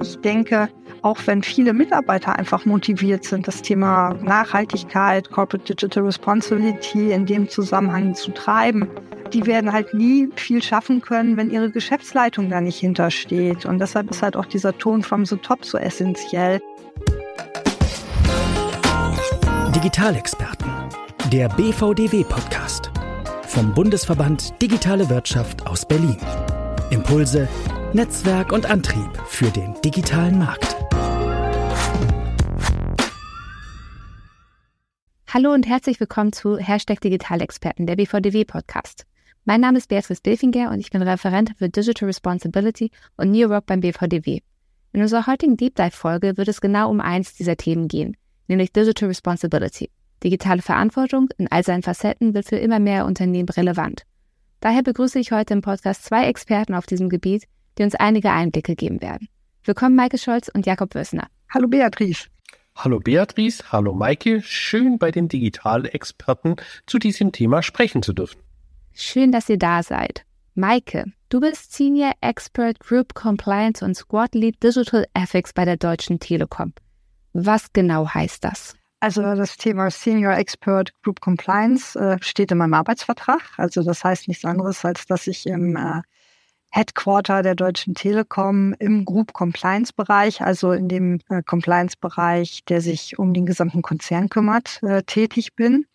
Ich denke, auch wenn viele Mitarbeiter einfach motiviert sind, das Thema Nachhaltigkeit, Corporate Digital Responsibility in dem Zusammenhang zu treiben, die werden halt nie viel schaffen können, wenn ihre Geschäftsleitung da nicht hintersteht. Und deshalb ist halt auch dieser Ton from the top so essentiell. Digitalexperten, der BVDW-Podcast vom Bundesverband Digitale Wirtschaft aus Berlin. Impulse, Netzwerk und Antrieb für den digitalen Markt. Hallo und herzlich willkommen zu Hashtag Digitalexperten, der BVDW Podcast. Mein Name ist Beatrice Bilfinger und ich bin Referent für Digital Responsibility und New Work beim BVDW. In unserer heutigen Deep Dive Folge wird es genau um eins dieser Themen gehen, nämlich Digital Responsibility. Digitale Verantwortung in all seinen Facetten wird für immer mehr Unternehmen relevant. Daher begrüße ich heute im Podcast zwei Experten auf diesem Gebiet, die uns einige Einblicke geben werden. Willkommen Maike Scholz und Jakob Wössner. Hallo Beatrice. Hallo Beatrice, hallo Maike, schön bei den Digitalexperten zu diesem Thema sprechen zu dürfen. Schön, dass ihr da seid. Maike, du bist Senior Expert Group Compliance und Squad Lead Digital Ethics bei der Deutschen Telekom. Was genau heißt das? Also das Thema Senior Expert Group Compliance äh, steht in meinem Arbeitsvertrag. Also das heißt nichts anderes, als dass ich im äh, Headquarter der Deutschen Telekom im Group Compliance Bereich, also in dem äh, Compliance Bereich, der sich um den gesamten Konzern kümmert, äh, tätig bin.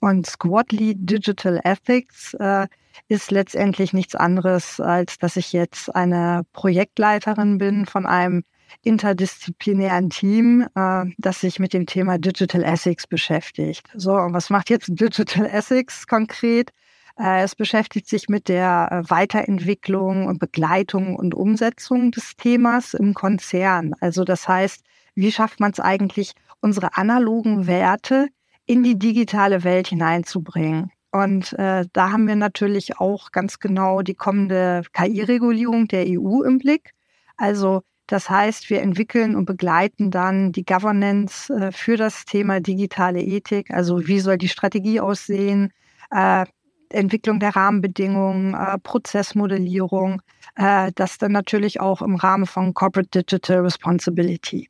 Und Squad Lead Digital Ethics äh, ist letztendlich nichts anderes, als dass ich jetzt eine Projektleiterin bin von einem interdisziplinären Team, äh, das sich mit dem Thema Digital Ethics beschäftigt. So, und was macht jetzt Digital Ethics konkret? Äh, es beschäftigt sich mit der äh, Weiterentwicklung und Begleitung und Umsetzung des Themas im Konzern. Also das heißt, wie schafft man es eigentlich, unsere analogen Werte in die digitale Welt hineinzubringen? Und äh, da haben wir natürlich auch ganz genau die kommende KI-Regulierung der EU im Blick. Also das heißt, wir entwickeln und begleiten dann die Governance äh, für das Thema digitale Ethik. Also wie soll die Strategie aussehen? Äh, Entwicklung der Rahmenbedingungen, äh, Prozessmodellierung, das dann natürlich auch im Rahmen von Corporate Digital Responsibility.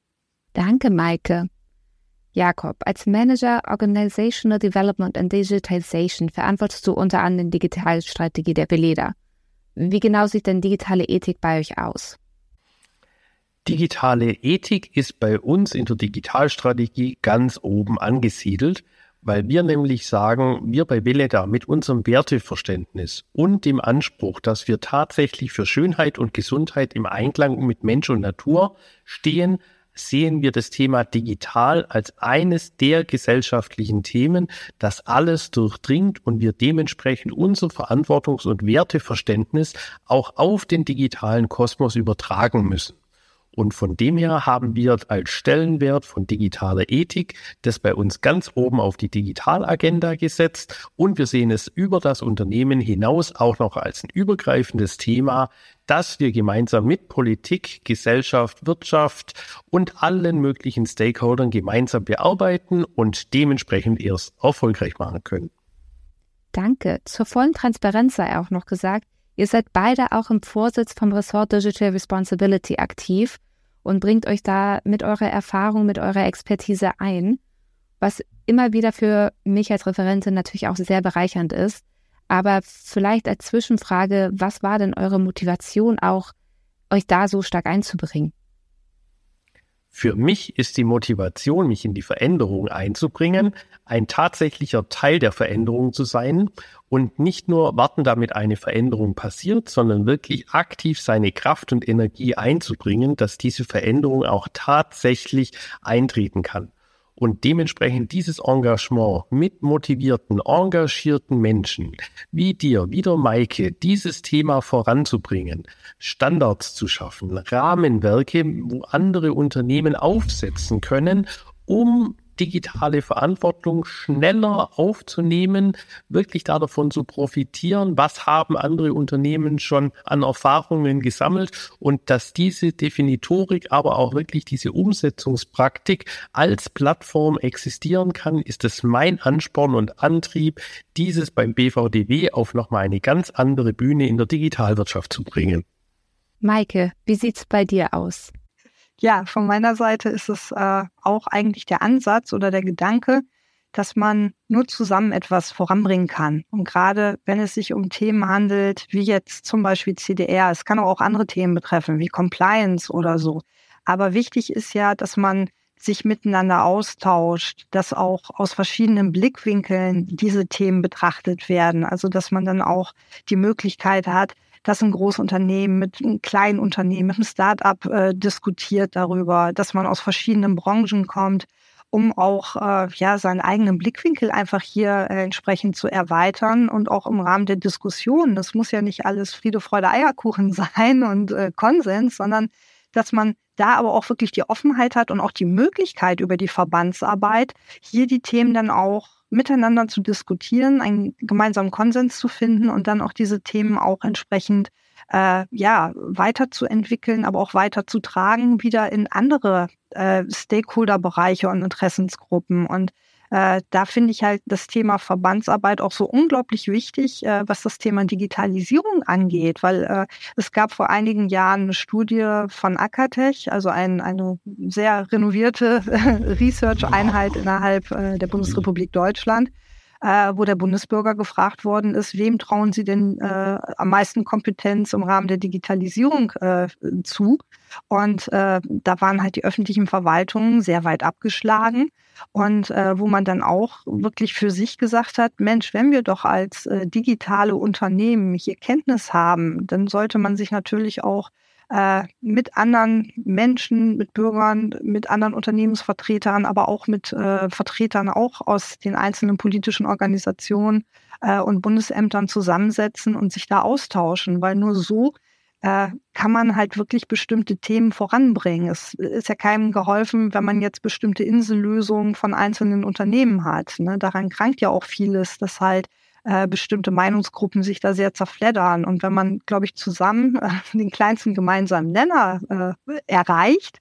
Danke, Maike. Jakob, als Manager Organizational Development and Digitization verantwortest du unter anderem die Digitalstrategie der Beleda. Wie genau sieht denn digitale Ethik bei euch aus? Digitale Ethik ist bei uns in der Digitalstrategie ganz oben angesiedelt weil wir nämlich sagen, wir bei Veleda mit unserem Werteverständnis und dem Anspruch, dass wir tatsächlich für Schönheit und Gesundheit im Einklang mit Mensch und Natur stehen, sehen wir das Thema digital als eines der gesellschaftlichen Themen, das alles durchdringt und wir dementsprechend unser Verantwortungs- und Werteverständnis auch auf den digitalen Kosmos übertragen müssen. Und von dem her haben wir als Stellenwert von digitaler Ethik das bei uns ganz oben auf die Digitalagenda gesetzt. Und wir sehen es über das Unternehmen hinaus auch noch als ein übergreifendes Thema, dass wir gemeinsam mit Politik, Gesellschaft, Wirtschaft und allen möglichen Stakeholdern gemeinsam bearbeiten und dementsprechend erst erfolgreich machen können. Danke. Zur vollen Transparenz sei auch noch gesagt, ihr seid beide auch im Vorsitz vom Ressort Digital Responsibility aktiv und bringt euch da mit eurer Erfahrung, mit eurer Expertise ein, was immer wieder für mich als Referentin natürlich auch sehr bereichernd ist. Aber vielleicht als Zwischenfrage, was war denn eure Motivation auch, euch da so stark einzubringen? Für mich ist die Motivation, mich in die Veränderung einzubringen, ein tatsächlicher Teil der Veränderung zu sein und nicht nur warten, damit eine Veränderung passiert, sondern wirklich aktiv seine Kraft und Energie einzubringen, dass diese Veränderung auch tatsächlich eintreten kann und dementsprechend dieses Engagement mit motivierten, engagierten Menschen wie dir, wie der Maike, dieses Thema voranzubringen, Standards zu schaffen, Rahmenwerke, wo andere Unternehmen aufsetzen können, um digitale Verantwortung schneller aufzunehmen, wirklich davon zu profitieren, was haben andere Unternehmen schon an Erfahrungen gesammelt und dass diese Definitorik, aber auch wirklich diese Umsetzungspraktik als Plattform existieren kann, ist es mein Ansporn und Antrieb, dieses beim BVDW auf nochmal eine ganz andere Bühne in der Digitalwirtschaft zu bringen. Maike, wie sieht's bei dir aus? Ja, von meiner Seite ist es äh, auch eigentlich der Ansatz oder der Gedanke, dass man nur zusammen etwas voranbringen kann. Und gerade wenn es sich um Themen handelt, wie jetzt zum Beispiel CDR, es kann auch andere Themen betreffen, wie Compliance oder so. Aber wichtig ist ja, dass man sich miteinander austauscht, dass auch aus verschiedenen Blickwinkeln diese Themen betrachtet werden. Also dass man dann auch die Möglichkeit hat, dass ein Großunternehmen mit einem kleinen Unternehmen, mit einem Start-up äh, diskutiert darüber, dass man aus verschiedenen Branchen kommt, um auch äh, ja seinen eigenen Blickwinkel einfach hier äh, entsprechend zu erweitern und auch im Rahmen der Diskussion. Das muss ja nicht alles Friede, Freude, Eierkuchen sein und äh, Konsens, sondern dass man da aber auch wirklich die Offenheit hat und auch die Möglichkeit über die Verbandsarbeit hier die Themen dann auch miteinander zu diskutieren, einen gemeinsamen Konsens zu finden und dann auch diese Themen auch entsprechend äh, ja weiterzuentwickeln, aber auch weiterzutragen wieder in andere äh, Stakeholder-Bereiche und Interessensgruppen. Und äh, da finde ich halt das Thema Verbandsarbeit auch so unglaublich wichtig, äh, was das Thema Digitalisierung angeht, weil äh, es gab vor einigen Jahren eine Studie von Akatech, also ein, eine sehr renovierte Research-Einheit innerhalb äh, der Bundesrepublik Deutschland, äh, wo der Bundesbürger gefragt worden ist, wem trauen Sie denn äh, am meisten Kompetenz im Rahmen der Digitalisierung äh, zu? Und äh, da waren halt die öffentlichen Verwaltungen sehr weit abgeschlagen. Und äh, wo man dann auch wirklich für sich gesagt hat, Mensch, wenn wir doch als äh, digitale Unternehmen hier Kenntnis haben, dann sollte man sich natürlich auch äh, mit anderen Menschen, mit Bürgern, mit anderen Unternehmensvertretern, aber auch mit äh, Vertretern auch aus den einzelnen politischen Organisationen äh, und Bundesämtern zusammensetzen und sich da austauschen, weil nur so kann man halt wirklich bestimmte Themen voranbringen. Es ist ja keinem geholfen, wenn man jetzt bestimmte Insellösungen von einzelnen Unternehmen hat. Ne? Daran krankt ja auch vieles, dass halt äh, bestimmte Meinungsgruppen sich da sehr zerfleddern. Und wenn man, glaube ich, zusammen äh, den kleinsten gemeinsamen Nenner äh, erreicht,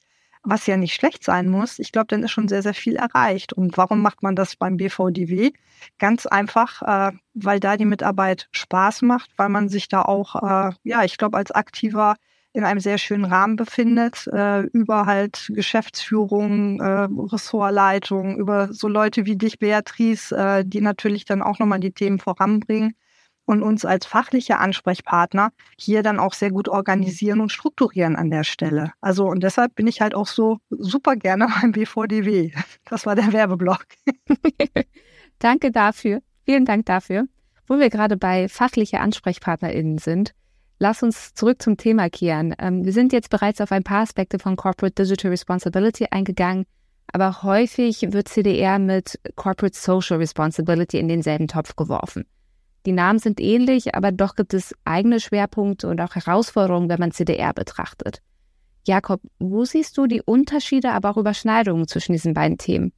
was ja nicht schlecht sein muss, ich glaube, dann ist schon sehr, sehr viel erreicht. Und warum macht man das beim BVDW? Ganz einfach, äh, weil da die Mitarbeit Spaß macht, weil man sich da auch, äh, ja, ich glaube, als aktiver in einem sehr schönen Rahmen befindet, äh, über halt Geschäftsführung, äh, Ressortleitung, über so Leute wie dich, Beatrice, äh, die natürlich dann auch nochmal die Themen voranbringen und uns als fachliche Ansprechpartner hier dann auch sehr gut organisieren und strukturieren an der Stelle. Also und deshalb bin ich halt auch so super gerne beim BVDW. Das war der Werbeblock. Danke dafür. Vielen Dank dafür. Wo wir gerade bei fachliche AnsprechpartnerInnen sind, Lass uns zurück zum Thema kehren. Ähm, wir sind jetzt bereits auf ein paar Aspekte von Corporate Digital Responsibility eingegangen, aber häufig wird CDR mit Corporate Social Responsibility in denselben Topf geworfen. Die Namen sind ähnlich, aber doch gibt es eigene Schwerpunkte und auch Herausforderungen, wenn man CDR betrachtet. Jakob, wo siehst du die Unterschiede, aber auch Überschneidungen zwischen diesen beiden Themen?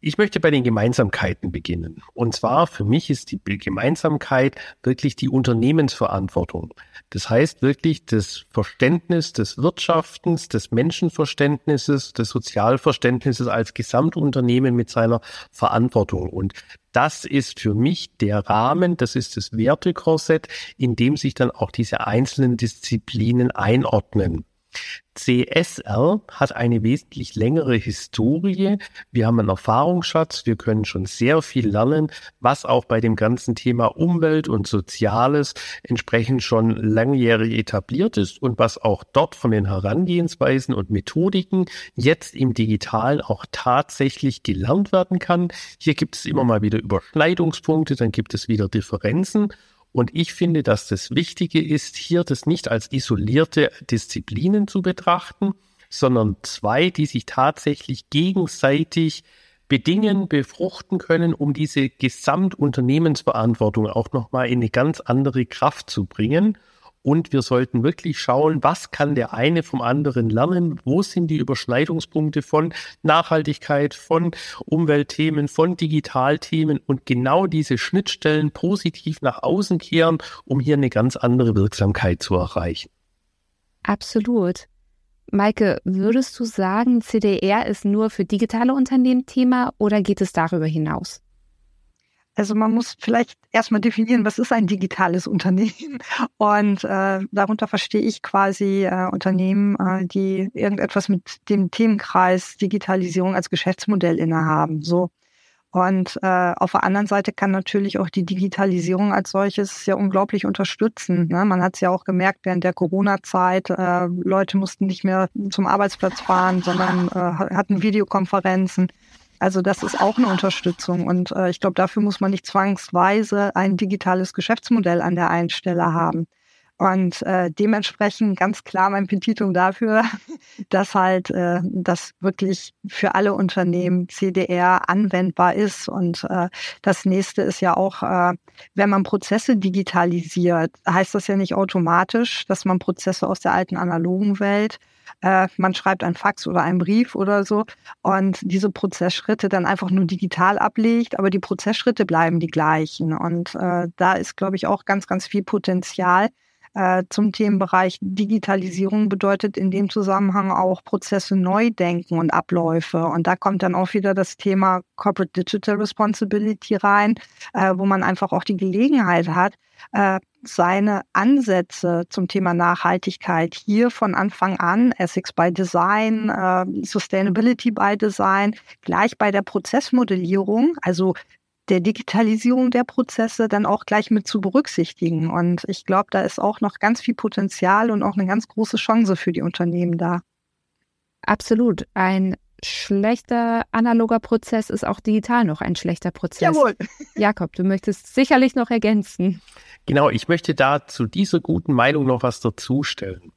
Ich möchte bei den Gemeinsamkeiten beginnen. Und zwar für mich ist die Gemeinsamkeit wirklich die Unternehmensverantwortung. Das heißt wirklich das Verständnis des Wirtschaftens, des Menschenverständnisses, des Sozialverständnisses als Gesamtunternehmen mit seiner Verantwortung. Und das ist für mich der Rahmen, das ist das Wertekorsett, in dem sich dann auch diese einzelnen Disziplinen einordnen. CSR hat eine wesentlich längere Historie. Wir haben einen Erfahrungsschatz. Wir können schon sehr viel lernen, was auch bei dem ganzen Thema Umwelt und Soziales entsprechend schon langjährig etabliert ist und was auch dort von den Herangehensweisen und Methodiken jetzt im Digitalen auch tatsächlich gelernt werden kann. Hier gibt es immer mal wieder Überschneidungspunkte, dann gibt es wieder Differenzen. Und ich finde, dass das Wichtige ist, hier das nicht als isolierte Disziplinen zu betrachten, sondern zwei, die sich tatsächlich gegenseitig bedingen, befruchten können, um diese Gesamtunternehmensverantwortung auch nochmal in eine ganz andere Kraft zu bringen. Und wir sollten wirklich schauen, was kann der eine vom anderen lernen? Wo sind die Überschneidungspunkte von Nachhaltigkeit, von Umweltthemen, von Digitalthemen und genau diese Schnittstellen positiv nach außen kehren, um hier eine ganz andere Wirksamkeit zu erreichen. Absolut. Maike, würdest du sagen, CDR ist nur für digitale Unternehmen Thema oder geht es darüber hinaus? Also man muss vielleicht erstmal definieren, was ist ein digitales Unternehmen? Und äh, darunter verstehe ich quasi äh, Unternehmen, äh, die irgendetwas mit dem Themenkreis Digitalisierung als Geschäftsmodell innehaben. So. Und äh, auf der anderen Seite kann natürlich auch die Digitalisierung als solches ja unglaublich unterstützen. Ne? Man hat es ja auch gemerkt während der Corona-Zeit, äh, Leute mussten nicht mehr zum Arbeitsplatz fahren, sondern äh, hatten Videokonferenzen. Also das ist auch eine Unterstützung. Und äh, ich glaube, dafür muss man nicht zwangsweise ein digitales Geschäftsmodell an der einen Stelle haben. Und äh, dementsprechend ganz klar mein Petitum dafür, dass halt äh, das wirklich für alle Unternehmen CDR anwendbar ist. Und äh, das nächste ist ja auch, äh, wenn man Prozesse digitalisiert, heißt das ja nicht automatisch, dass man Prozesse aus der alten analogen Welt äh, man schreibt ein Fax oder einen Brief oder so und diese Prozessschritte dann einfach nur digital ablegt, aber die Prozessschritte bleiben die gleichen. Und äh, da ist, glaube ich, auch ganz, ganz viel Potenzial. Äh, zum Themenbereich Digitalisierung bedeutet in dem Zusammenhang auch Prozesse neu denken und Abläufe. Und da kommt dann auch wieder das Thema Corporate Digital Responsibility rein, äh, wo man einfach auch die Gelegenheit hat, äh, seine Ansätze zum Thema Nachhaltigkeit hier von Anfang an, Ethics by Design, äh, Sustainability by Design, gleich bei der Prozessmodellierung, also der Digitalisierung der Prozesse dann auch gleich mit zu berücksichtigen. Und ich glaube, da ist auch noch ganz viel Potenzial und auch eine ganz große Chance für die Unternehmen da. Absolut. Ein schlechter analoger Prozess ist auch digital noch ein schlechter Prozess. Jawohl. Jakob, du möchtest sicherlich noch ergänzen. Genau, ich möchte da zu dieser guten Meinung noch was dazustellen.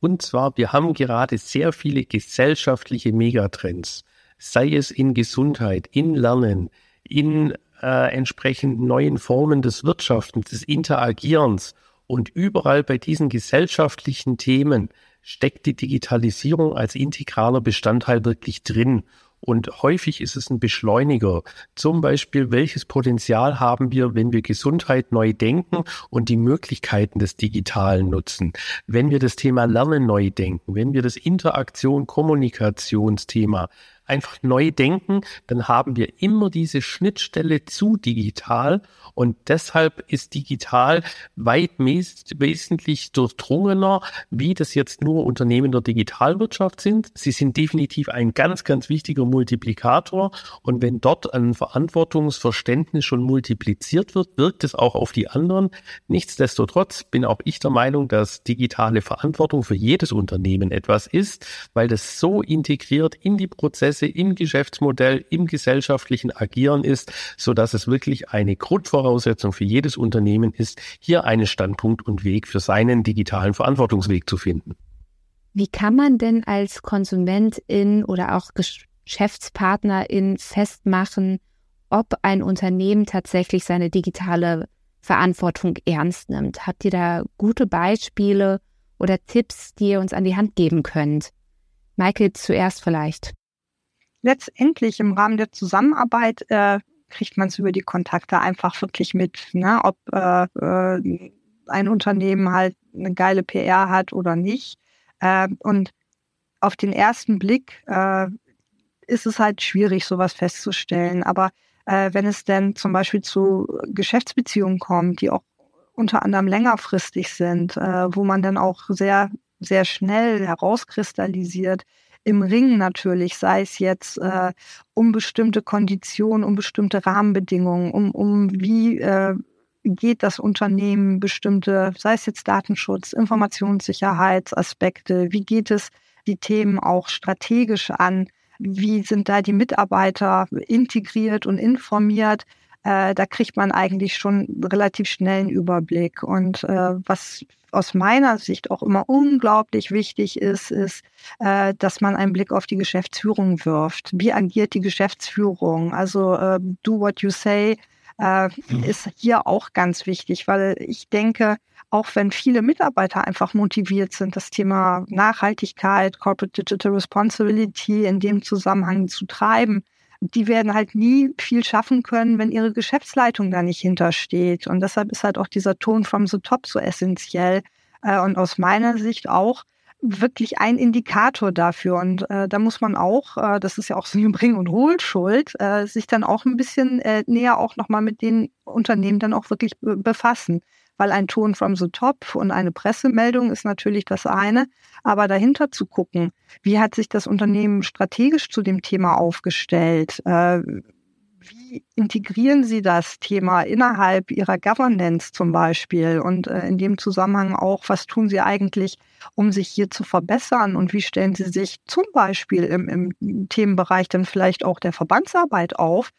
Und zwar, wir haben gerade sehr viele gesellschaftliche Megatrends, sei es in Gesundheit, in Lernen, in äh, entsprechend neuen Formen des Wirtschaftens, des Interagierens. Und überall bei diesen gesellschaftlichen Themen steckt die Digitalisierung als integraler Bestandteil wirklich drin. Und häufig ist es ein Beschleuniger. Zum Beispiel, welches Potenzial haben wir, wenn wir Gesundheit neu denken und die Möglichkeiten des Digitalen nutzen? Wenn wir das Thema Lernen neu denken, wenn wir das Interaktion, Kommunikationsthema einfach neu denken, dann haben wir immer diese Schnittstelle zu digital und deshalb ist digital weit wesentlich durchdrungener, wie das jetzt nur Unternehmen der Digitalwirtschaft sind. Sie sind definitiv ein ganz, ganz wichtiger Multiplikator und wenn dort ein Verantwortungsverständnis schon multipliziert wird, wirkt es auch auf die anderen. Nichtsdestotrotz bin auch ich der Meinung, dass digitale Verantwortung für jedes Unternehmen etwas ist, weil das so integriert in die Prozesse Prozesse im Geschäftsmodell, im gesellschaftlichen Agieren ist, so dass es wirklich eine Grundvoraussetzung für jedes Unternehmen ist, hier einen Standpunkt und Weg für seinen digitalen Verantwortungsweg zu finden. Wie kann man denn als Konsumentin oder auch Geschäftspartnerin festmachen, ob ein Unternehmen tatsächlich seine digitale Verantwortung ernst nimmt? Habt ihr da gute Beispiele oder Tipps, die ihr uns an die Hand geben könnt? Michael zuerst vielleicht letztendlich im Rahmen der Zusammenarbeit äh, kriegt man es über die Kontakte einfach wirklich mit, ne? ob äh, äh, ein Unternehmen halt eine geile PR hat oder nicht. Äh, und auf den ersten Blick äh, ist es halt schwierig, sowas festzustellen. Aber äh, wenn es denn zum Beispiel zu Geschäftsbeziehungen kommt, die auch unter anderem längerfristig sind, äh, wo man dann auch sehr, sehr schnell herauskristallisiert, im Ring natürlich, sei es jetzt äh, um bestimmte Konditionen, um bestimmte Rahmenbedingungen, um, um wie äh, geht das Unternehmen bestimmte, sei es jetzt Datenschutz, Informationssicherheitsaspekte, wie geht es die Themen auch strategisch an, wie sind da die Mitarbeiter integriert und informiert, äh, da kriegt man eigentlich schon relativ schnell einen Überblick. Und äh, was aus meiner Sicht auch immer unglaublich wichtig ist, ist, äh, dass man einen Blick auf die Geschäftsführung wirft. Wie agiert die Geschäftsführung? Also äh, do what you say äh, mhm. ist hier auch ganz wichtig, weil ich denke, auch wenn viele Mitarbeiter einfach motiviert sind, das Thema Nachhaltigkeit, Corporate Digital Responsibility in dem Zusammenhang zu treiben, die werden halt nie viel schaffen können, wenn ihre Geschäftsleitung da nicht hintersteht. Und deshalb ist halt auch dieser Ton from the top so essentiell. Äh, und aus meiner Sicht auch wirklich ein Indikator dafür. Und äh, da muss man auch, äh, das ist ja auch so eine Bring- und Hohlschuld, äh, sich dann auch ein bisschen äh, näher auch nochmal mit den Unternehmen dann auch wirklich befassen. Weil ein Ton from the top und eine Pressemeldung ist natürlich das eine, aber dahinter zu gucken, wie hat sich das Unternehmen strategisch zu dem Thema aufgestellt? Äh, wie integrieren Sie das Thema innerhalb Ihrer Governance zum Beispiel? Und äh, in dem Zusammenhang auch, was tun Sie eigentlich, um sich hier zu verbessern? Und wie stellen Sie sich zum Beispiel im, im Themenbereich dann vielleicht auch der Verbandsarbeit auf?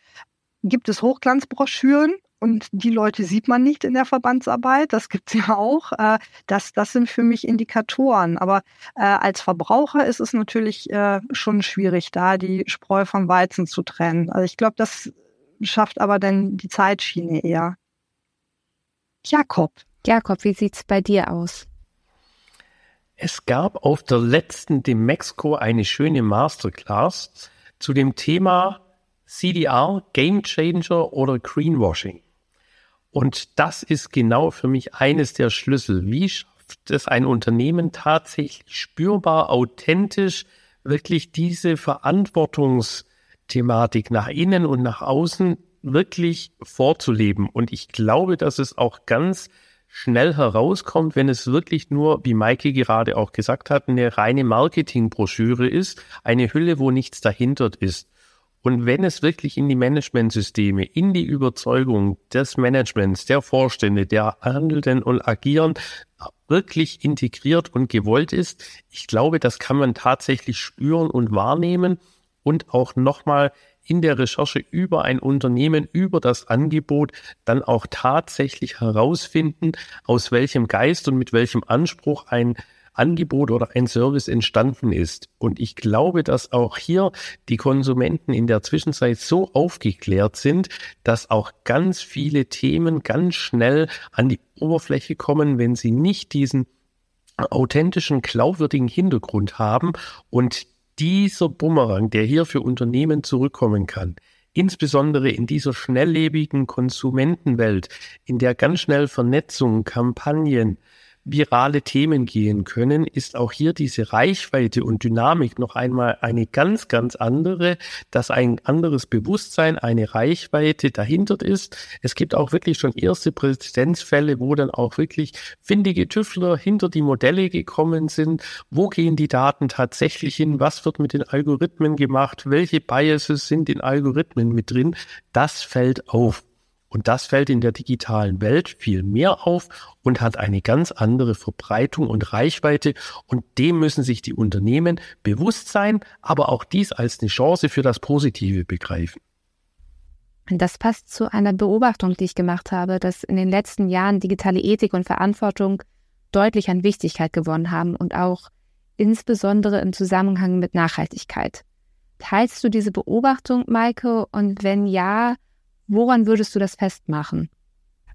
Gibt es Hochglanzbroschüren? Und die Leute sieht man nicht in der Verbandsarbeit, das gibt es ja auch. Äh, das, das sind für mich Indikatoren. Aber äh, als Verbraucher ist es natürlich äh, schon schwierig, da die Spreu vom Weizen zu trennen. Also ich glaube, das schafft aber dann die Zeitschiene eher. Jakob. Jakob, wie sieht's bei dir aus? Es gab auf der letzten Demexco eine schöne Masterclass zu dem Thema CDR, Game Changer oder Greenwashing. Und das ist genau für mich eines der Schlüssel. Wie schafft es ein Unternehmen tatsächlich spürbar, authentisch, wirklich diese Verantwortungs- Thematik nach innen und nach außen wirklich vorzuleben. Und ich glaube, dass es auch ganz schnell herauskommt, wenn es wirklich nur, wie Maike gerade auch gesagt hat, eine reine Marketingbroschüre ist, eine Hülle, wo nichts dahinter ist. Und wenn es wirklich in die Managementsysteme, in die Überzeugung des Managements, der Vorstände, der Handelnden und Agieren wirklich integriert und gewollt ist, ich glaube, das kann man tatsächlich spüren und wahrnehmen und auch nochmal in der Recherche über ein Unternehmen, über das Angebot dann auch tatsächlich herausfinden, aus welchem Geist und mit welchem Anspruch ein Angebot oder ein Service entstanden ist. Und ich glaube, dass auch hier die Konsumenten in der Zwischenzeit so aufgeklärt sind, dass auch ganz viele Themen ganz schnell an die Oberfläche kommen, wenn sie nicht diesen authentischen, glaubwürdigen Hintergrund haben und dieser Bumerang, der hier für Unternehmen zurückkommen kann, insbesondere in dieser schnelllebigen Konsumentenwelt, in der ganz schnell Vernetzung, Kampagnen, virale Themen gehen können, ist auch hier diese Reichweite und Dynamik noch einmal eine ganz, ganz andere, dass ein anderes Bewusstsein, eine Reichweite dahinter ist. Es gibt auch wirklich schon erste Präzedenzfälle, wo dann auch wirklich findige Tüftler hinter die Modelle gekommen sind. Wo gehen die Daten tatsächlich hin? Was wird mit den Algorithmen gemacht? Welche Biases sind in Algorithmen mit drin? Das fällt auf. Und das fällt in der digitalen Welt viel mehr auf und hat eine ganz andere Verbreitung und Reichweite. Und dem müssen sich die Unternehmen bewusst sein, aber auch dies als eine Chance für das Positive begreifen. Das passt zu einer Beobachtung, die ich gemacht habe, dass in den letzten Jahren digitale Ethik und Verantwortung deutlich an Wichtigkeit gewonnen haben und auch insbesondere im Zusammenhang mit Nachhaltigkeit. Teilst du diese Beobachtung, Maike? Und wenn ja, Woran würdest du das festmachen?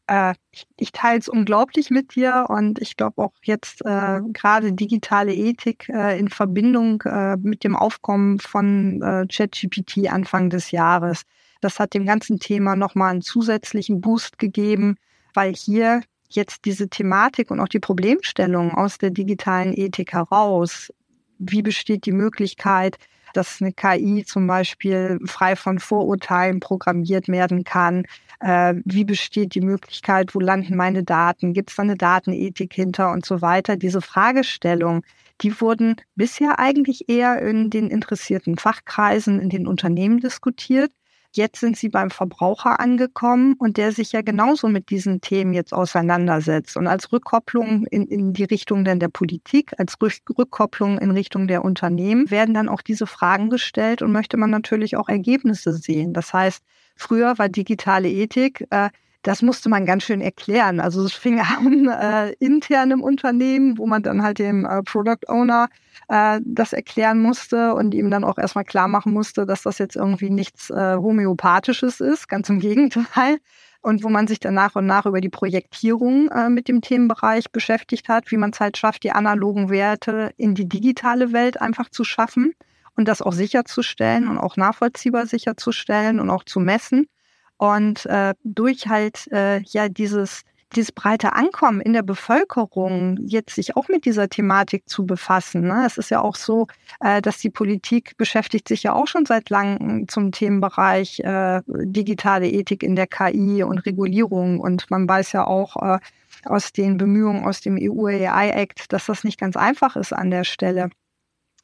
Äh, ich, ich teile es unglaublich mit dir und ich glaube auch jetzt äh, gerade digitale Ethik äh, in Verbindung äh, mit dem Aufkommen von äh, ChatGPT Anfang des Jahres. Das hat dem ganzen Thema nochmal einen zusätzlichen Boost gegeben, weil hier jetzt diese Thematik und auch die Problemstellung aus der digitalen Ethik heraus, wie besteht die Möglichkeit, dass eine KI zum Beispiel frei von Vorurteilen programmiert werden kann. Äh, wie besteht die Möglichkeit, wo landen meine Daten? Gibt es da eine Datenethik hinter und so weiter? Diese Fragestellung, die wurden bisher eigentlich eher in den interessierten Fachkreisen, in den Unternehmen diskutiert. Jetzt sind sie beim Verbraucher angekommen und der sich ja genauso mit diesen Themen jetzt auseinandersetzt. Und als Rückkopplung in, in die Richtung dann der Politik, als Rückkopplung in Richtung der Unternehmen werden dann auch diese Fragen gestellt und möchte man natürlich auch Ergebnisse sehen. Das heißt, früher war digitale Ethik, äh, das musste man ganz schön erklären. Also es fing an äh, intern im Unternehmen, wo man dann halt dem äh, Product Owner äh, das erklären musste und ihm dann auch erstmal klar machen musste, dass das jetzt irgendwie nichts äh, Homöopathisches ist, ganz im Gegenteil. Und wo man sich dann nach und nach über die Projektierung äh, mit dem Themenbereich beschäftigt hat, wie man es halt schafft, die analogen Werte in die digitale Welt einfach zu schaffen und das auch sicherzustellen und auch nachvollziehbar sicherzustellen und auch zu messen. Und äh, durch halt äh, ja dieses dieses breite Ankommen in der Bevölkerung, jetzt sich auch mit dieser Thematik zu befassen. Ne? Es ist ja auch so, äh, dass die Politik beschäftigt sich ja auch schon seit langem zum Themenbereich äh, digitale Ethik in der KI und Regulierung. Und man weiß ja auch äh, aus den Bemühungen aus dem EU AI Act, dass das nicht ganz einfach ist an der Stelle.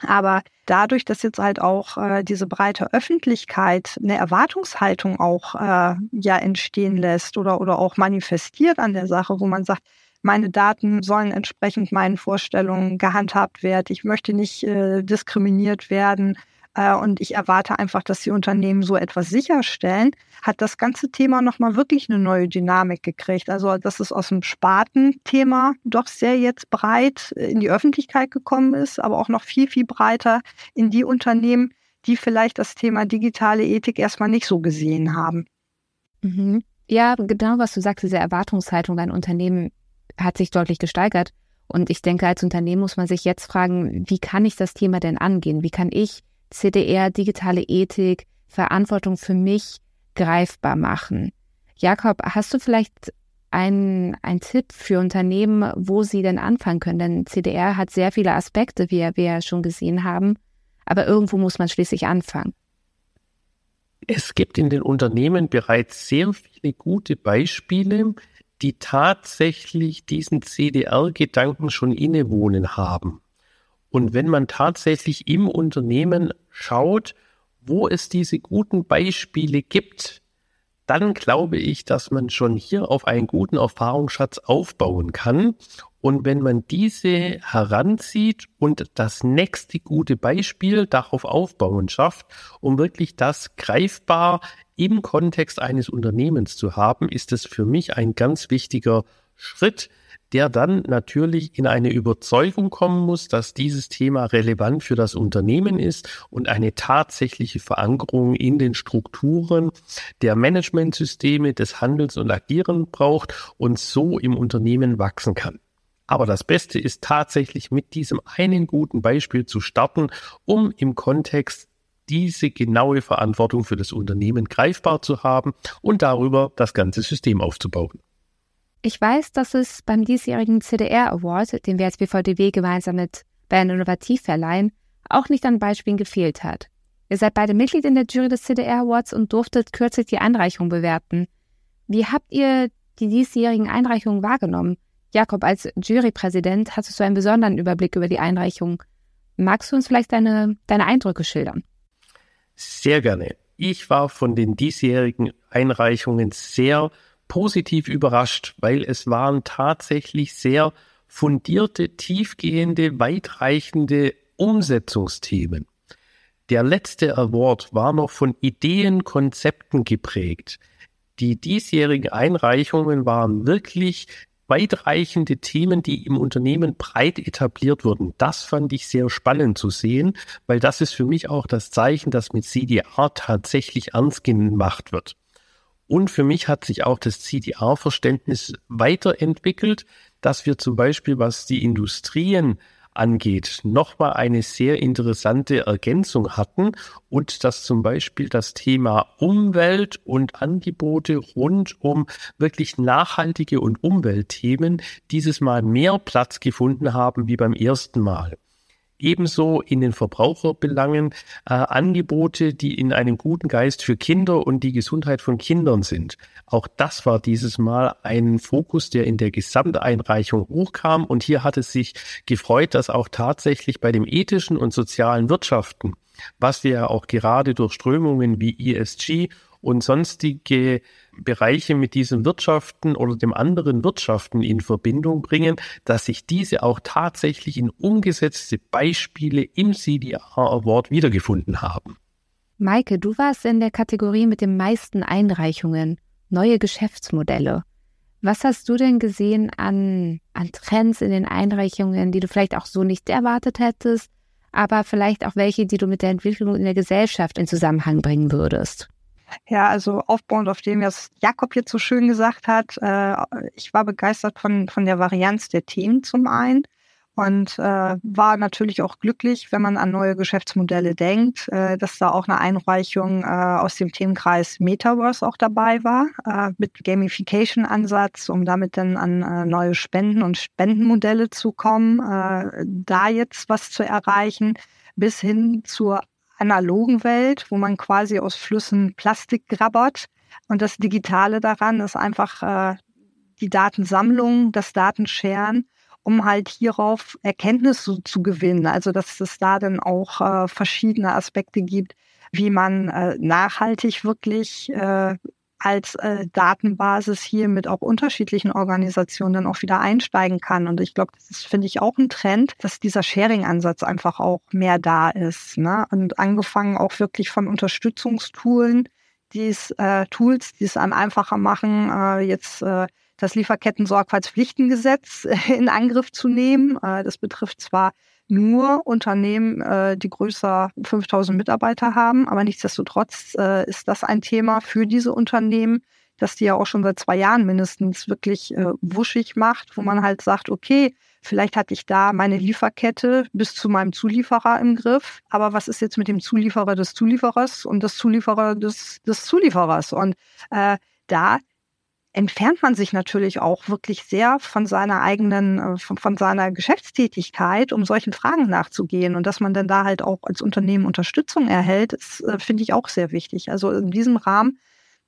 Aber dadurch, dass jetzt halt auch äh, diese breite Öffentlichkeit eine Erwartungshaltung auch äh, ja entstehen lässt oder, oder auch manifestiert an der Sache, wo man sagt, meine Daten sollen entsprechend meinen Vorstellungen gehandhabt werden. Ich möchte nicht äh, diskriminiert werden. Äh, und ich erwarte einfach, dass die Unternehmen so etwas sicherstellen, hat das ganze Thema nochmal wirklich eine neue Dynamik gekriegt. Also, dass es aus dem Spartenthema doch sehr jetzt breit in die Öffentlichkeit gekommen ist, aber auch noch viel, viel breiter in die Unternehmen, die vielleicht das Thema digitale Ethik erstmal nicht so gesehen haben. Mhm. Ja, genau, was du sagst, diese Erwartungshaltung an Unternehmen hat sich deutlich gesteigert. Und ich denke, als Unternehmen muss man sich jetzt fragen, wie kann ich das Thema denn angehen? Wie kann ich CDR, digitale Ethik, Verantwortung für mich greifbar machen. Jakob, hast du vielleicht einen, Tipp für Unternehmen, wo sie denn anfangen können? Denn CDR hat sehr viele Aspekte, wie wir schon gesehen haben, aber irgendwo muss man schließlich anfangen. Es gibt in den Unternehmen bereits sehr viele gute Beispiele, die tatsächlich diesen CDR-Gedanken schon innewohnen haben. Und wenn man tatsächlich im Unternehmen schaut, wo es diese guten Beispiele gibt, dann glaube ich, dass man schon hier auf einen guten Erfahrungsschatz aufbauen kann. Und wenn man diese heranzieht und das nächste gute Beispiel darauf aufbauen schafft, um wirklich das greifbar im Kontext eines Unternehmens zu haben, ist es für mich ein ganz wichtiger Schritt, der dann natürlich in eine Überzeugung kommen muss, dass dieses Thema relevant für das Unternehmen ist und eine tatsächliche Verankerung in den Strukturen der Managementsysteme des Handels und Agieren braucht und so im Unternehmen wachsen kann. Aber das Beste ist tatsächlich mit diesem einen guten Beispiel zu starten, um im Kontext diese genaue Verantwortung für das Unternehmen greifbar zu haben und darüber das ganze System aufzubauen. Ich weiß, dass es beim diesjährigen CDR Award, den wir als BVDW gemeinsam mit Bern Innovativ verleihen, auch nicht an Beispielen gefehlt hat. Ihr seid beide Mitglied in der Jury des CDR Awards und durftet kürzlich die Einreichung bewerten. Wie habt ihr die diesjährigen Einreichungen wahrgenommen? Jakob, als Jurypräsident hattest du einen besonderen Überblick über die Einreichung. Magst du uns vielleicht deine, deine Eindrücke schildern? Sehr gerne. Ich war von den diesjährigen Einreichungen sehr positiv überrascht, weil es waren tatsächlich sehr fundierte, tiefgehende, weitreichende Umsetzungsthemen. Der letzte Award war noch von Ideen, Konzepten geprägt. Die diesjährigen Einreichungen waren wirklich weitreichende Themen, die im Unternehmen breit etabliert wurden. Das fand ich sehr spannend zu sehen, weil das ist für mich auch das Zeichen, dass mit CDR tatsächlich ernst gemacht wird. Und für mich hat sich auch das CDR-Verständnis weiterentwickelt, dass wir zum Beispiel, was die Industrien angeht, nochmal eine sehr interessante Ergänzung hatten und dass zum Beispiel das Thema Umwelt und Angebote rund um wirklich nachhaltige und Umweltthemen dieses Mal mehr Platz gefunden haben wie beim ersten Mal ebenso in den Verbraucherbelangen äh, Angebote, die in einem guten Geist für Kinder und die Gesundheit von Kindern sind. Auch das war dieses Mal ein Fokus, der in der Gesamteinreichung hochkam. Und hier hat es sich gefreut, dass auch tatsächlich bei dem ethischen und sozialen Wirtschaften, was wir ja auch gerade durch Strömungen wie ESG und sonstige Bereiche mit diesen Wirtschaften oder dem anderen Wirtschaften in Verbindung bringen, dass sich diese auch tatsächlich in umgesetzte Beispiele im CDR Award wiedergefunden haben. Maike, du warst in der Kategorie mit den meisten Einreichungen, neue Geschäftsmodelle. Was hast du denn gesehen an, an Trends in den Einreichungen, die du vielleicht auch so nicht erwartet hättest, aber vielleicht auch welche, die du mit der Entwicklung in der Gesellschaft in Zusammenhang bringen würdest? Ja, also aufbauend auf dem, was Jakob jetzt so schön gesagt hat, äh, ich war begeistert von, von der Varianz der Themen zum einen und äh, war natürlich auch glücklich, wenn man an neue Geschäftsmodelle denkt, äh, dass da auch eine Einreichung äh, aus dem Themenkreis Metaverse auch dabei war, äh, mit Gamification-Ansatz, um damit dann an äh, neue Spenden und Spendenmodelle zu kommen, äh, da jetzt was zu erreichen, bis hin zur analogen Welt, wo man quasi aus Flüssen Plastik grabbert. Und das Digitale daran ist einfach äh, die Datensammlung, das Datenscheren um halt hierauf Erkenntnisse zu gewinnen. Also dass es da dann auch äh, verschiedene Aspekte gibt, wie man äh, nachhaltig wirklich äh, als äh, Datenbasis hier mit auch unterschiedlichen Organisationen dann auch wieder einsteigen kann. Und ich glaube, das ist, finde ich, auch ein Trend, dass dieser Sharing-Ansatz einfach auch mehr da ist. Ne? Und angefangen auch wirklich von Unterstützungstoolen, die es, äh, Tools, die es einem einfacher machen, äh, jetzt äh, das Lieferketten-Sorgfaltspflichtengesetz in Angriff zu nehmen. Äh, das betrifft zwar nur Unternehmen, äh, die größer 5000 Mitarbeiter haben, aber nichtsdestotrotz ist das ein Thema für diese Unternehmen, dass die ja auch schon seit zwei Jahren mindestens wirklich wuschig macht, wo man halt sagt, okay, Vielleicht hatte ich da meine Lieferkette bis zu meinem Zulieferer im Griff. Aber was ist jetzt mit dem Zulieferer des Zulieferers und des Zulieferer des, des Zulieferers? Und äh, da entfernt man sich natürlich auch wirklich sehr von seiner eigenen, äh, von, von, seiner Geschäftstätigkeit, um solchen Fragen nachzugehen. Und dass man dann da halt auch als Unternehmen Unterstützung erhält, ist, äh, finde ich auch sehr wichtig. Also in diesem Rahmen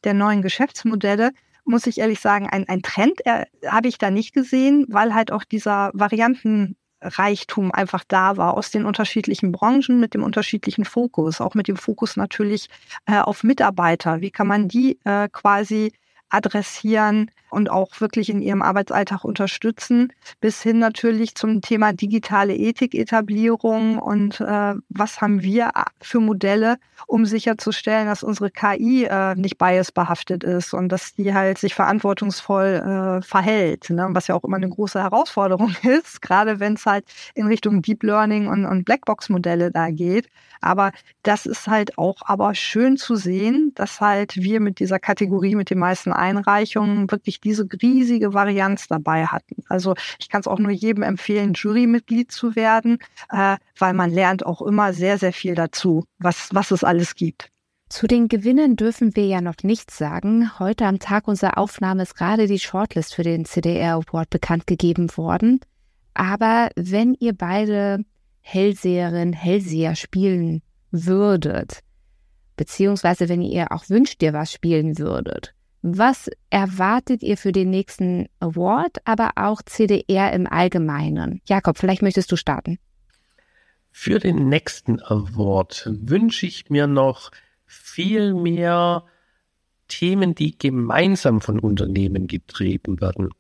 der neuen Geschäftsmodelle muss ich ehrlich sagen, ein, ein Trend äh, habe ich da nicht gesehen, weil halt auch dieser Variantenreichtum einfach da war aus den unterschiedlichen Branchen mit dem unterschiedlichen Fokus, auch mit dem Fokus natürlich äh, auf Mitarbeiter. Wie kann man die äh, quasi adressieren und auch wirklich in ihrem Arbeitsalltag unterstützen, bis hin natürlich zum Thema digitale Ethiketablierung und äh, was haben wir für Modelle, um sicherzustellen, dass unsere KI äh, nicht biasbehaftet ist und dass die halt sich verantwortungsvoll äh, verhält, ne? was ja auch immer eine große Herausforderung ist, gerade wenn es halt in Richtung Deep Learning und, und Blackbox-Modelle da geht. Aber das ist halt auch aber schön zu sehen, dass halt wir mit dieser Kategorie mit den meisten Einreichungen wirklich diese riesige Varianz dabei hatten. Also ich kann es auch nur jedem empfehlen, Jurymitglied zu werden, äh, weil man lernt auch immer sehr, sehr viel dazu, was, was es alles gibt. Zu den Gewinnen dürfen wir ja noch nichts sagen. Heute am Tag unserer Aufnahme ist gerade die Shortlist für den CDR Award bekannt gegeben worden. Aber wenn ihr beide Hellseherin, Hellseher spielen würdet, beziehungsweise wenn ihr auch wünscht, ihr was spielen würdet, was erwartet ihr für den nächsten Award, aber auch CDR im Allgemeinen? Jakob, vielleicht möchtest du starten. Für den nächsten Award wünsche ich mir noch viel mehr Themen, die gemeinsam von Unternehmen getrieben werden.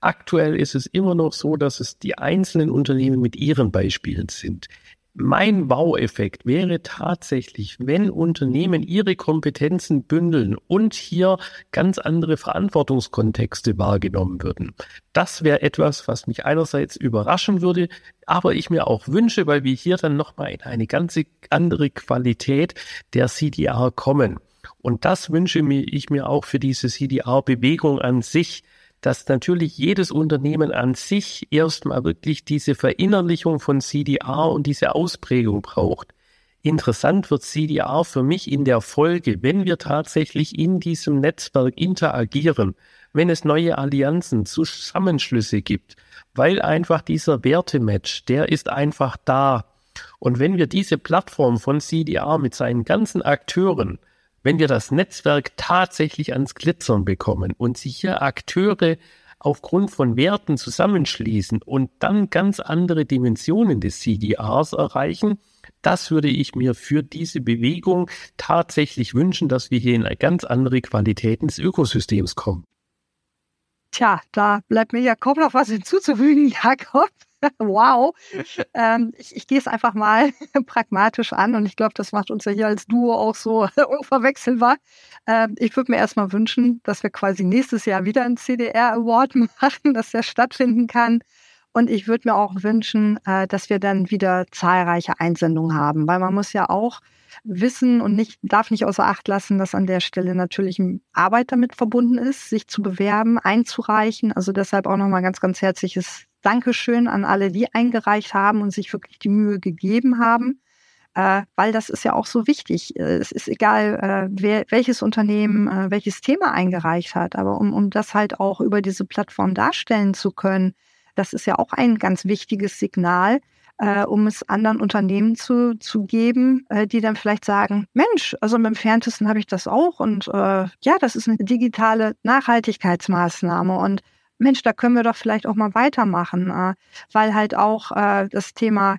Aktuell ist es immer noch so, dass es die einzelnen Unternehmen mit ihren Beispielen sind. Mein Wow-Effekt wäre tatsächlich, wenn Unternehmen ihre Kompetenzen bündeln und hier ganz andere Verantwortungskontexte wahrgenommen würden. Das wäre etwas, was mich einerseits überraschen würde, aber ich mir auch wünsche, weil wir hier dann nochmal in eine ganz andere Qualität der CDR kommen. Und das wünsche ich mir auch für diese CDR-Bewegung an sich, dass natürlich jedes Unternehmen an sich erstmal wirklich diese Verinnerlichung von CDR und diese Ausprägung braucht. Interessant wird CDR für mich in der Folge, wenn wir tatsächlich in diesem Netzwerk interagieren, wenn es neue Allianzen, Zusammenschlüsse gibt, weil einfach dieser Wertematch, der ist einfach da. Und wenn wir diese Plattform von CDR mit seinen ganzen Akteuren wenn wir das Netzwerk tatsächlich ans Glitzern bekommen und sich hier Akteure aufgrund von Werten zusammenschließen und dann ganz andere Dimensionen des CDRs erreichen, das würde ich mir für diese Bewegung tatsächlich wünschen, dass wir hier in eine ganz andere Qualität des Ökosystems kommen. Tja, da bleibt mir ja kaum noch was hinzuzufügen, Jakob. Wow. Ähm, ich, ich gehe es einfach mal pragmatisch an und ich glaube, das macht uns ja hier als Duo auch so unverwechselbar. Ähm, ich würde mir erstmal wünschen, dass wir quasi nächstes Jahr wieder einen CDR Award machen, dass der stattfinden kann. Und ich würde mir auch wünschen, äh, dass wir dann wieder zahlreiche Einsendungen haben, weil man muss ja auch wissen und nicht, darf nicht außer Acht lassen, dass an der Stelle natürlich Arbeit damit verbunden ist, sich zu bewerben, einzureichen. Also deshalb auch nochmal ganz, ganz herzliches Dankeschön an alle, die eingereicht haben und sich wirklich die Mühe gegeben haben äh, weil das ist ja auch so wichtig. Äh, es ist egal, äh, wer, welches Unternehmen äh, welches Thema eingereicht hat, aber um, um das halt auch über diese Plattform darstellen zu können, das ist ja auch ein ganz wichtiges Signal, äh, um es anderen Unternehmen zu, zu geben, äh, die dann vielleicht sagen, Mensch, also im entferntesten habe ich das auch und äh, ja, das ist eine digitale Nachhaltigkeitsmaßnahme und Mensch, da können wir doch vielleicht auch mal weitermachen, äh, weil halt auch äh, das Thema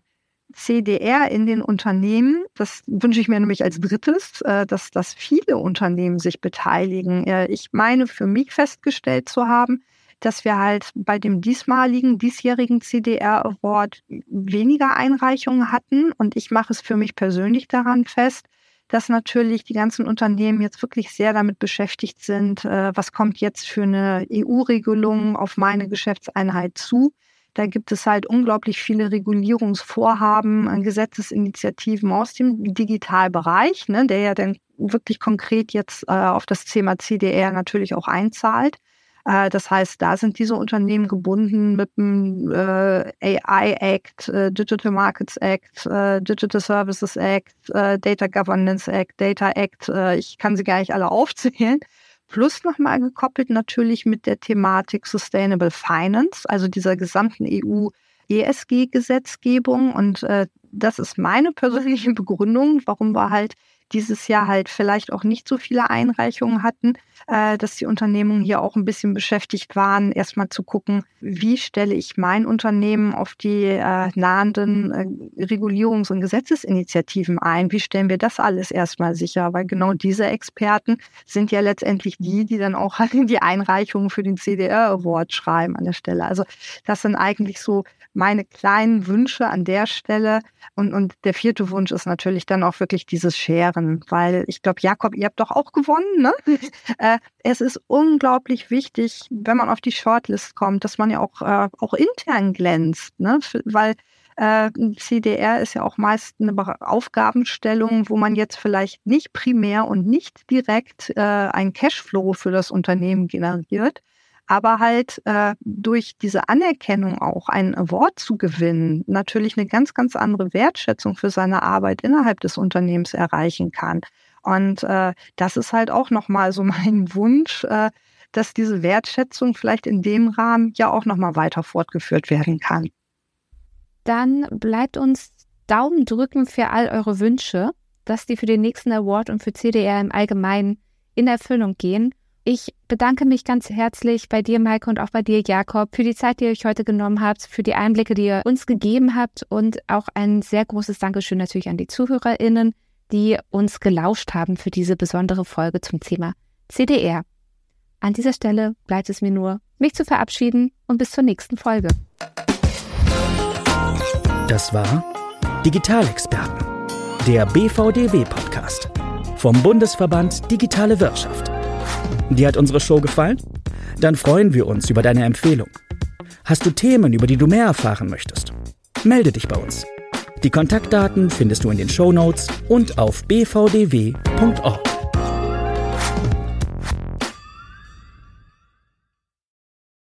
CDR in den Unternehmen, das wünsche ich mir nämlich als drittes, äh, dass, dass viele Unternehmen sich beteiligen. Ich meine für mich festgestellt zu haben, dass wir halt bei dem diesmaligen, diesjährigen CDR Award weniger Einreichungen hatten. Und ich mache es für mich persönlich daran fest, dass natürlich die ganzen Unternehmen jetzt wirklich sehr damit beschäftigt sind, äh, was kommt jetzt für eine EU-Regelung auf meine Geschäftseinheit zu. Da gibt es halt unglaublich viele Regulierungsvorhaben, äh, Gesetzesinitiativen aus dem Digitalbereich, ne, der ja dann wirklich konkret jetzt äh, auf das Thema CDR natürlich auch einzahlt. Äh, das heißt, da sind diese Unternehmen gebunden mit dem äh, AI Act, äh, Digital Markets Act, Digital Services Act, Data Governance Act, Data Act. ich kann sie gar nicht alle aufzählen. Plus nochmal gekoppelt natürlich mit der Thematik Sustainable Finance, also dieser gesamten EU ESG-Gesetzgebung. Und das ist meine persönliche Begründung, warum wir halt dieses Jahr halt vielleicht auch nicht so viele Einreichungen hatten, äh, dass die Unternehmungen hier auch ein bisschen beschäftigt waren, erstmal zu gucken, wie stelle ich mein Unternehmen auf die äh, nahenden äh, Regulierungs- und Gesetzesinitiativen ein? Wie stellen wir das alles erstmal sicher? Weil genau diese Experten sind ja letztendlich die, die dann auch halt die Einreichungen für den CDR Award schreiben an der Stelle. Also das sind eigentlich so meine kleinen Wünsche an der Stelle. Und, und der vierte Wunsch ist natürlich dann auch wirklich dieses Scheren, weil ich glaube, Jakob, ihr habt doch auch gewonnen, ne? äh, es ist unglaublich wichtig, wenn man auf die Shortlist kommt, dass man ja auch, äh, auch intern glänzt, ne? weil äh, CDR ist ja auch meist eine Aufgabenstellung, wo man jetzt vielleicht nicht primär und nicht direkt äh, ein Cashflow für das Unternehmen generiert, aber halt äh, durch diese Anerkennung auch einen Award zu gewinnen, natürlich eine ganz, ganz andere Wertschätzung für seine Arbeit innerhalb des Unternehmens erreichen kann. Und äh, das ist halt auch nochmal so mein Wunsch, äh, dass diese Wertschätzung vielleicht in dem Rahmen ja auch nochmal weiter fortgeführt werden kann. Dann bleibt uns Daumen drücken für all eure Wünsche, dass die für den nächsten Award und für CDR im Allgemeinen in Erfüllung gehen. Ich bedanke mich ganz herzlich bei dir, Maike, und auch bei dir, Jakob, für die Zeit, die ihr euch heute genommen habt, für die Einblicke, die ihr uns gegeben habt und auch ein sehr großes Dankeschön natürlich an die ZuhörerInnen, die uns gelauscht haben für diese besondere Folge zum Thema CDR. An dieser Stelle bleibt es mir nur, mich zu verabschieden und bis zur nächsten Folge. Das war Digitalexperten, der BVDW-Podcast vom Bundesverband Digitale Wirtschaft. Dir hat unsere Show gefallen? Dann freuen wir uns über deine Empfehlung. Hast du Themen, über die du mehr erfahren möchtest? Melde dich bei uns. Die Kontaktdaten findest du in den Show Notes und auf bvdw.org.